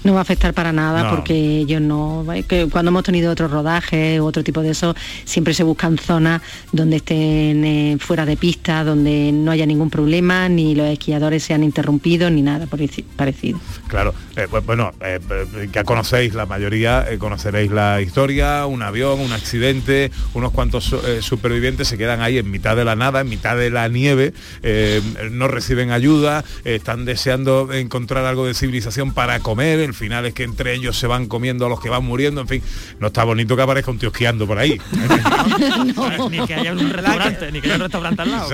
No va a afectar para nada No. porque ellos no, que cuando hemos tenido otros rodajes u otro tipo de eso, siempre se buscan zonas donde estén eh, fuera de pista, donde no haya ningún problema, ni los esquiadores sean interrumpidos, ni nada pareci- parecido. Claro, eh, bu- bueno, eh, eh, ya conocéis la mayoría, eh, conoceréis la historia, un avión, un accidente, unos cuantos su- eh, supervivientes se quedan ahí en mitad de la nada, en mitad de la nieve, eh, no reciben ayuda, eh, están deseando encontrar algo de civilización para comer, el final es que entre ellos se van comiendo a los que van muriendo, en fin, no está bonito que aparezca un tío esquiando por ahí. Ni que haya un restaurante, ni que haya un restaurante al lado.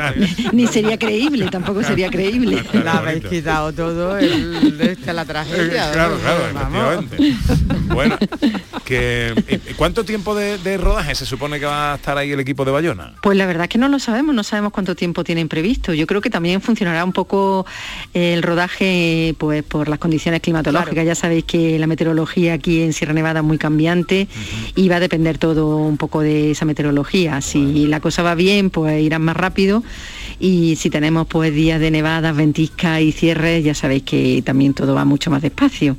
Ni sería creíble, tampoco sería creíble. La habéis quitado todo el, de esta, la tragedia. claro, claro, Vamos. efectivamente. Bueno, que, eh, ¿cuánto tiempo de, de rodaje se supone que va a estar ahí el equipo de Bayona? Pues la verdad es que no lo sabemos, no sabemos cuánto tiempo tienen previsto. Yo creo que también funcionará un poco el rodaje pues por las condiciones climatológicas. Ya sabéis que la meteorología aquí en Sierra Nevada es muy cambiante y va a depender todo un poco de esa meteorología. Si la cosa va bien, pues irán más rápido y si tenemos pues días de nevadas, ventiscas y cierres, ya sabéis que también todo va mucho más despacio.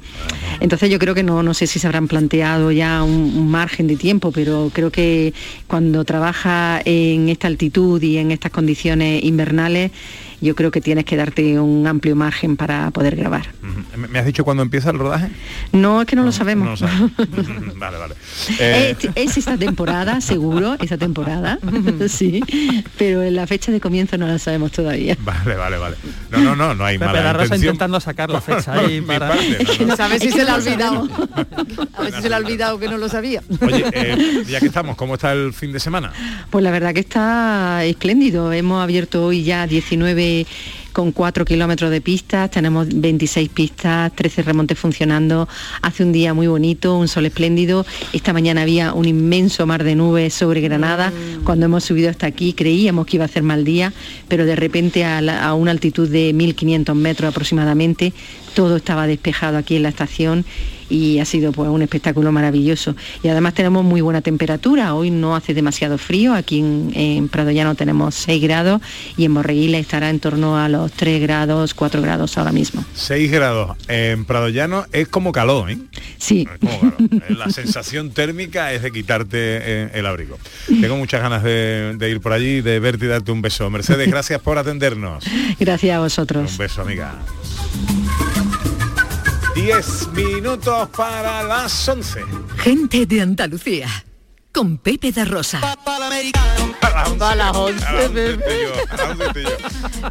Entonces yo creo que no, no sé si se habrán planteado ya un, un margen de tiempo, pero creo que cuando trabaja en esta altitud y en estas condiciones invernales, yo creo que tienes que darte un amplio margen para poder grabar. ¿Me- ¿Me has dicho cuándo empieza el rodaje? No, es que no, lo No sabemos. lo sabes. vale, vale. Eh, Es, es esta temporada, seguro, esa temporada, sí, pero en la fecha de comienzo no la sabemos todavía. Vale, vale, vale. No, no, no, no hay Pepe mala la Rosa intentando sacar la fecha ahí Mi para... parte, no, no. A ver si se le ha no olvidado. A ver si se le ha olvidado que no lo sabía. Oye, eh, ya que estamos, ¿cómo está el fin de semana? Pues la verdad que está espléndido. Hemos abierto hoy ya 19 con 4 kilómetros de pistas, tenemos 26 pistas, 13 remontes funcionando, hace un día muy bonito, un sol espléndido, esta mañana había un inmenso mar de nubes sobre Granada, cuando hemos subido hasta aquí creíamos que iba a hacer mal día, pero de repente a, la- a una altitud de 1500 metros aproximadamente, todo estaba despejado aquí en la estación y ha sido pues un espectáculo maravilloso. Y además tenemos muy buena temperatura, hoy no hace demasiado frío, aquí en, en Prado Llano tenemos 6 grados y en Borreguila estará en torno a los 3 grados, 4 grados ahora mismo. 6 grados. En Prado Llano es como calor, ¿eh? Sí. Es como calor. Eh, La sensación térmica es de quitarte eh, el abrigo. Tengo muchas ganas de, de ir por allí, de verte y darte un beso. Mercedes, gracias por atendernos. Gracias a vosotros. Un beso, amiga. 10 minutos para las 11. Gente de Andalucía. Con Pepe da Rosa. A las 11, bebé.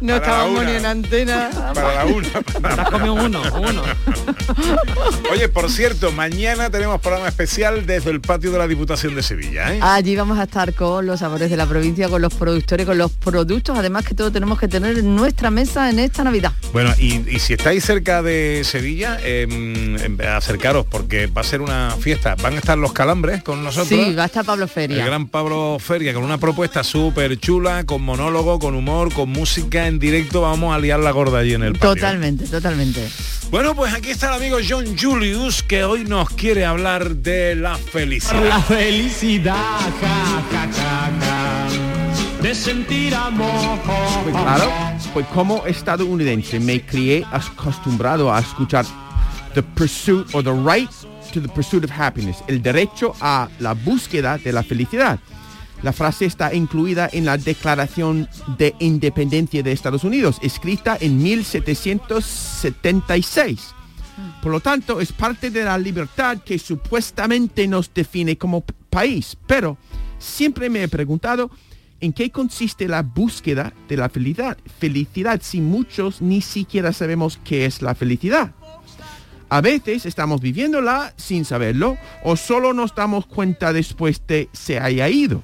No Para la estábamos ni en antena. Para la una. Has comido uno, uno. Oye, por cierto, mañana tenemos programa especial desde el patio de la Diputación de Sevilla. ¿eh? Allí vamos a estar con los sabores de la provincia, con los productores, con los productos, además que todo tenemos que tener en nuestra mesa en esta Navidad. Bueno, y, y si estáis cerca de Sevilla, em, em, acercaros porque va a ser una fiesta. Van a estar los calambres con nosotros. Sí, va a estar Pablo El Feria. gran Pablo Feria con una propuesta súper chula, con monólogo, con humor, con música en directo. Vamos a liar la gorda allí en el patio. Totalmente, totalmente. Bueno, pues aquí está el amigo John Julius que hoy nos quiere hablar de la felicidad. La felicidad, ja, ja, ja, ja, de sentir amor. Pues claro, pues como estadounidense me crié acostumbrado a escuchar the pursuit or the right to the pursuit of happiness, el derecho a la búsqueda de la felicidad. La frase está incluida en la Declaración de Independencia de Estados Unidos, escrita en 1776. Por lo tanto, es parte de la libertad que supuestamente nos define como país. Pero siempre me he preguntado en qué consiste la búsqueda de la felicidad, felicidad si muchos ni siquiera sabemos qué es la felicidad. A veces estamos viviéndola sin saberlo o solo nos damos cuenta después de se haya ido.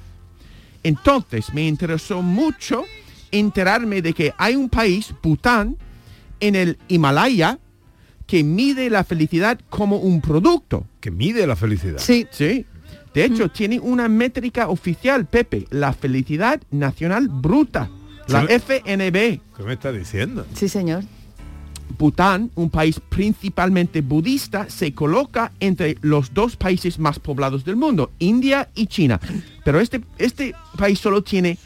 Entonces me interesó mucho enterarme de que hay un país, Bután, en el Himalaya, que mide la felicidad como un producto. Que mide la felicidad. Sí. Sí. De hecho, tiene una métrica oficial, Pepe, la felicidad nacional bruta, la. FNB. ¿Qué me está diciendo? Sí, señor. Bután, un país principalmente budista, se coloca entre los dos países más poblados del mundo, India y China. Pero este, este país solo tiene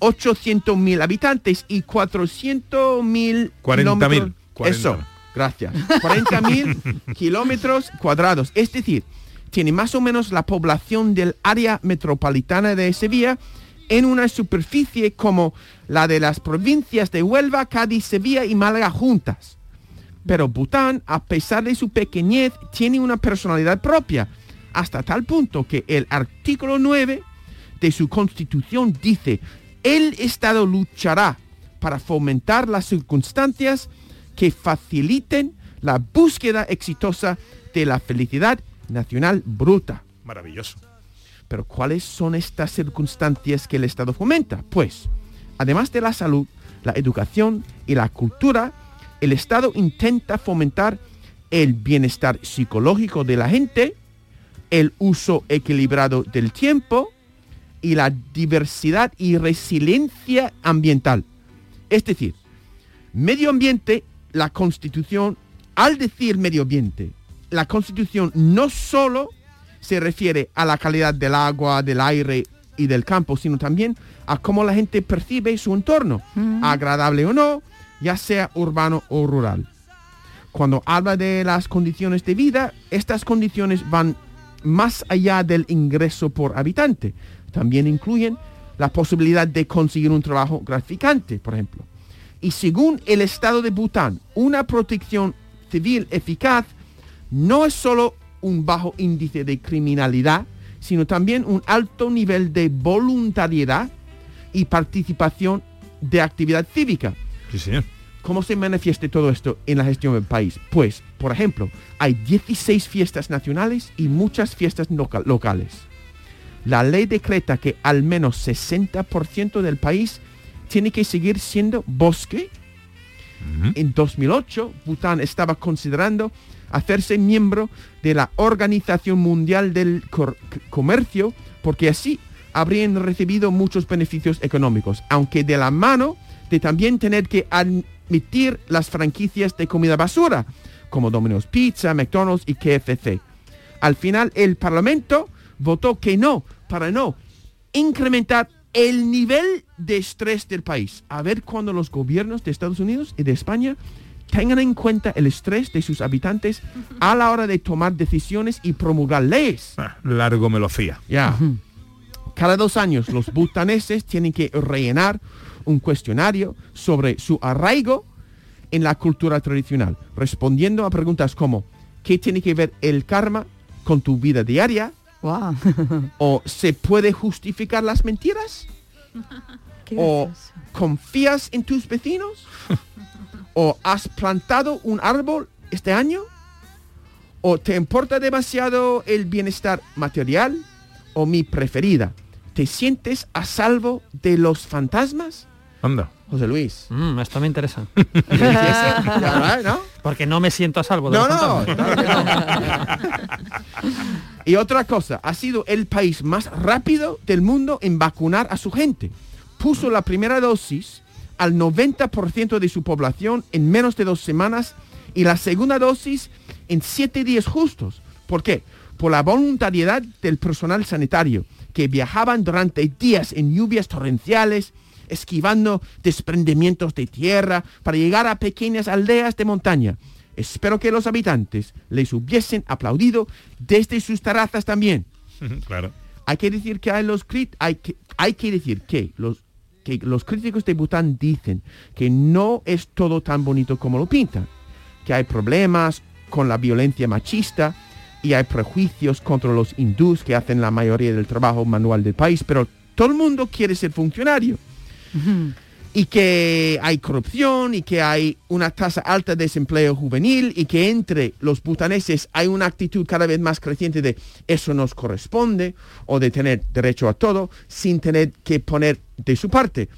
800.000 habitantes y 400.000 40.000, kilómetros- 40. Eso, gracias. 40.000 kilómetros cuadrados. Es decir, tiene más o menos la población del área metropolitana de Sevilla en una superficie como la de las provincias de Huelva, Cádiz, Sevilla y Málaga juntas. Pero Bután, a pesar de su pequeñez, tiene una personalidad propia, hasta tal punto que el artículo 9 de su constitución dice, el Estado luchará para fomentar las circunstancias que faciliten la búsqueda exitosa de la felicidad nacional bruta. Maravilloso. Pero ¿cuáles son estas circunstancias que el Estado fomenta? Pues, además de la salud, la educación y la cultura, el Estado intenta fomentar el bienestar psicológico de la gente, el uso equilibrado del tiempo y la diversidad y resiliencia ambiental. Es decir, medio ambiente, la Constitución, al decir medio ambiente, la Constitución no solo se refiere a la calidad del agua, del aire y del campo, sino también a cómo la gente percibe su entorno, agradable o no, ya sea urbano o rural. Cuando habla de las condiciones de vida, estas condiciones van más allá del ingreso por habitante. También incluyen la posibilidad de conseguir un trabajo gratificante, por ejemplo. Y según el Estado de Bután, una protección civil eficaz no es solo un bajo índice de criminalidad, sino también un alto nivel de voluntariedad y participación de actividad cívica. Sí, señor. ¿Cómo se manifiesta todo esto en la gestión del país? Pues, por ejemplo, hay 16 fiestas nacionales y muchas fiestas loca- locales. La ley decreta que al menos 60% del país tiene que seguir siendo bosque. En 2008, Bután estaba considerando hacerse miembro de la Organización Mundial del Comercio porque así habrían recibido muchos beneficios económicos, aunque de la mano de también tener que admitir las franquicias de comida basura, como Domino's Pizza, McDonald's y KFC. Al final, el Parlamento votó que no, para no incrementar el nivel de estrés del país. A ver cuando los gobiernos de Estados Unidos y de España tengan en cuenta el estrés de sus habitantes a la hora de tomar decisiones y promulgar leyes. Largo me lo fía. Ya. Cada dos años los butaneses tienen que rellenar un cuestionario sobre su arraigo en la cultura tradicional, respondiendo a preguntas como ¿qué tiene que ver el karma con tu vida diaria? ¿O se puede justificar las mentiras? ¿O confías en tus vecinos? ¿O has plantado un árbol este año? ¿O te importa demasiado el bienestar material? ¿O mi preferida? ¿Te sientes a salvo de los fantasmas? Anda. José Luis. Mm, esto me interesa. Claro, ¿no? Porque no me siento a salvo de No, los no. Y otra cosa, ha sido el país más rápido del mundo en vacunar a su gente. Puso la primera dosis al 90% de su población en menos de dos semanas y la segunda dosis en siete días justos. ¿Por qué? Por la voluntariedad del personal sanitario, que viajaban durante días en lluvias torrenciales, esquivando desprendimientos de tierra para llegar a pequeñas aldeas de montaña. Espero que los habitantes les hubiesen aplaudido desde sus terrazas también. claro. Hay que decir que hay los hay que, hay que decir que los que los críticos de Bután dicen que no es todo tan bonito como lo pintan, que hay problemas con la violencia machista y hay prejuicios contra los hindús que hacen la mayoría del trabajo manual del país, pero todo el mundo quiere ser funcionario y que hay corrupción y que hay una tasa alta de desempleo juvenil y que entre los butaneses hay una actitud cada vez más creciente de eso nos corresponde o de tener derecho a todo sin tener que poner de su parte.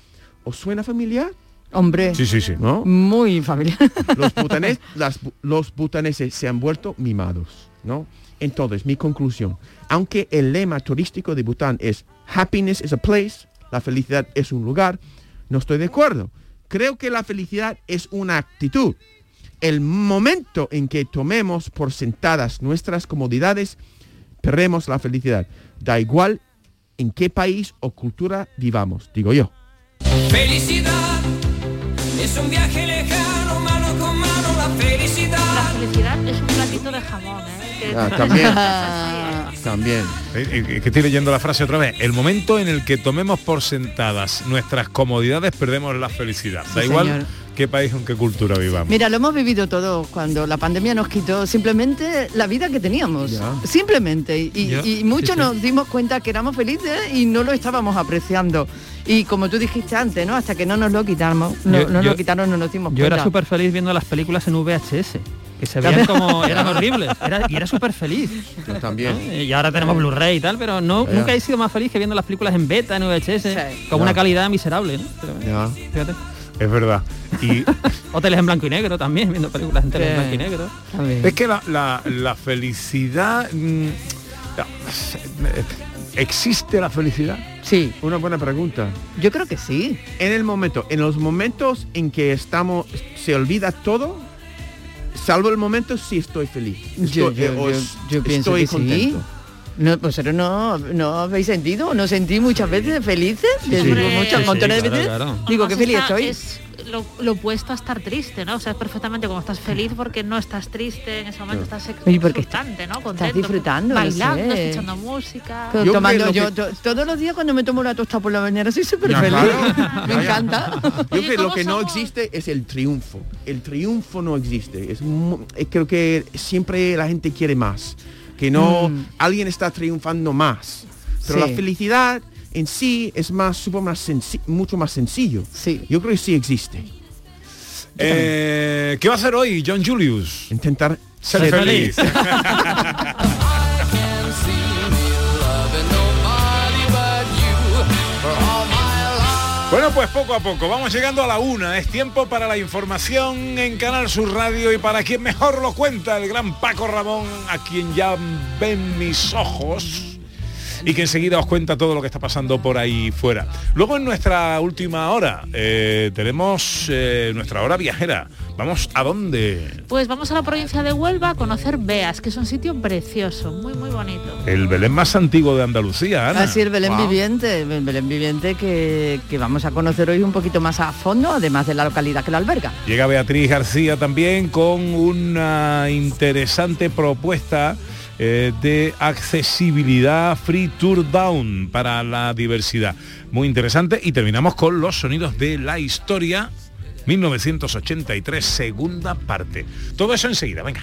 ¿Os suena familiar? Hombre. Sí, sí, sí. ¿No? Muy familiar. Los, butanes- las los butaneses se han vuelto mimados, ¿no? Entonces, mi conclusión, aunque el lema turístico de Bután es Happiness is a place, la felicidad es un lugar, no estoy de acuerdo. Creo que la felicidad es una actitud. El momento en que tomemos por sentadas nuestras comodidades, perdemos la felicidad. Da igual en qué país o cultura vivamos, digo yo. Felicidad es un viaje lejano, felicidad. La felicidad es un platito de jamón, ¿eh? Ah, también. También. Eh, eh, que estoy leyendo la frase otra vez. El momento en el que tomemos por sentadas nuestras comodidades, perdemos la felicidad. Da igual señor. qué país o en qué cultura vivamos. Mira, lo hemos vivido todo cuando la pandemia nos quitó simplemente la vida que teníamos. Ya. Simplemente. Y, y- muchos sí, sí. nos dimos cuenta que éramos felices y no lo estábamos apreciando. Y como tú dijiste antes, ¿no? Hasta que no nos lo quitamos, no, Yo- no yo- lo quitaron, no nos dimos Yo cuenta. era súper feliz viendo las películas en VHS, que se veían como eran horribles. Era- y era súper feliz. Yo también. Y ahora tenemos Blu-ray y tal, pero no, nunca he sido más feliz que viendo las películas en beta, en VHS, con Ya. una calidad miserable. ¿no? Pero, Ya. fíjate. Es verdad. Y O teles en blanco y negro también, viendo películas en tele en Sí. blanco y negro. es que la, la- la felicidad... mm, ¿Existe la felicidad? Sí. Una buena pregunta. Yo creo que sí. En el momento, en los momentos en que estamos, se olvida todo, salvo el momento sí estoy feliz. Yo, Estoy, yo- eh, o yo- es- yo pienso estoy que sí. No, vosotros no, no habéis sentido, no sentí muchas veces felices, Sí, Digo, sí. muchas Sí, sí, montones de veces. claro. Digo, qué feliz está- estoy. Es lo, lo opuesto a estar triste, ¿no? O sea, es perfectamente como estás feliz porque no estás triste en ese momento, estás exultante, ¿no? estás Contento, disfrutando, no bailando, sé. escuchando música. Pero Yo tomando yo que- to- todos los días cuando me tomo una tostada por la mañana soy súper feliz. claro. Me encanta. Yo creo que lo ¿cómo que no existe es el triunfo. El triunfo no existe. Es creo que siempre la gente quiere más. Que no Mm. alguien está triunfando más. Pero Sí. la felicidad en sí es más, supongo, más senci- mucho más sencillo. Sí. Yo creo que sí existe. Eh, ¿Qué va a hacer hoy John Julius? Intentar Ser ser feliz. Bueno, pues poco a poco, vamos llegando a la una. Es tiempo para la información en Canal Sur Radio y para quien mejor lo cuenta, el gran Paco Ramón, a quien ya ven mis ojos y que enseguida os cuenta todo lo que está pasando por ahí fuera. Luego en nuestra última hora eh, tenemos eh, nuestra hora viajera. Vamos a dónde? Pues vamos a la provincia de Huelva a conocer Beas, que es un sitio precioso, muy muy bonito. El Belén más antiguo de Andalucía, Ana. Así el Belén viviente, el Belén viviente que, que vamos a conocer hoy un poquito más a fondo, además de la localidad que lo alberga. Llega Beatriz García también con una interesante propuesta eh, de accesibilidad Free Tour Down para la diversidad. Muy interesante. Y terminamos con los sonidos de la historia 1983, segunda parte. Todo eso enseguida, venga.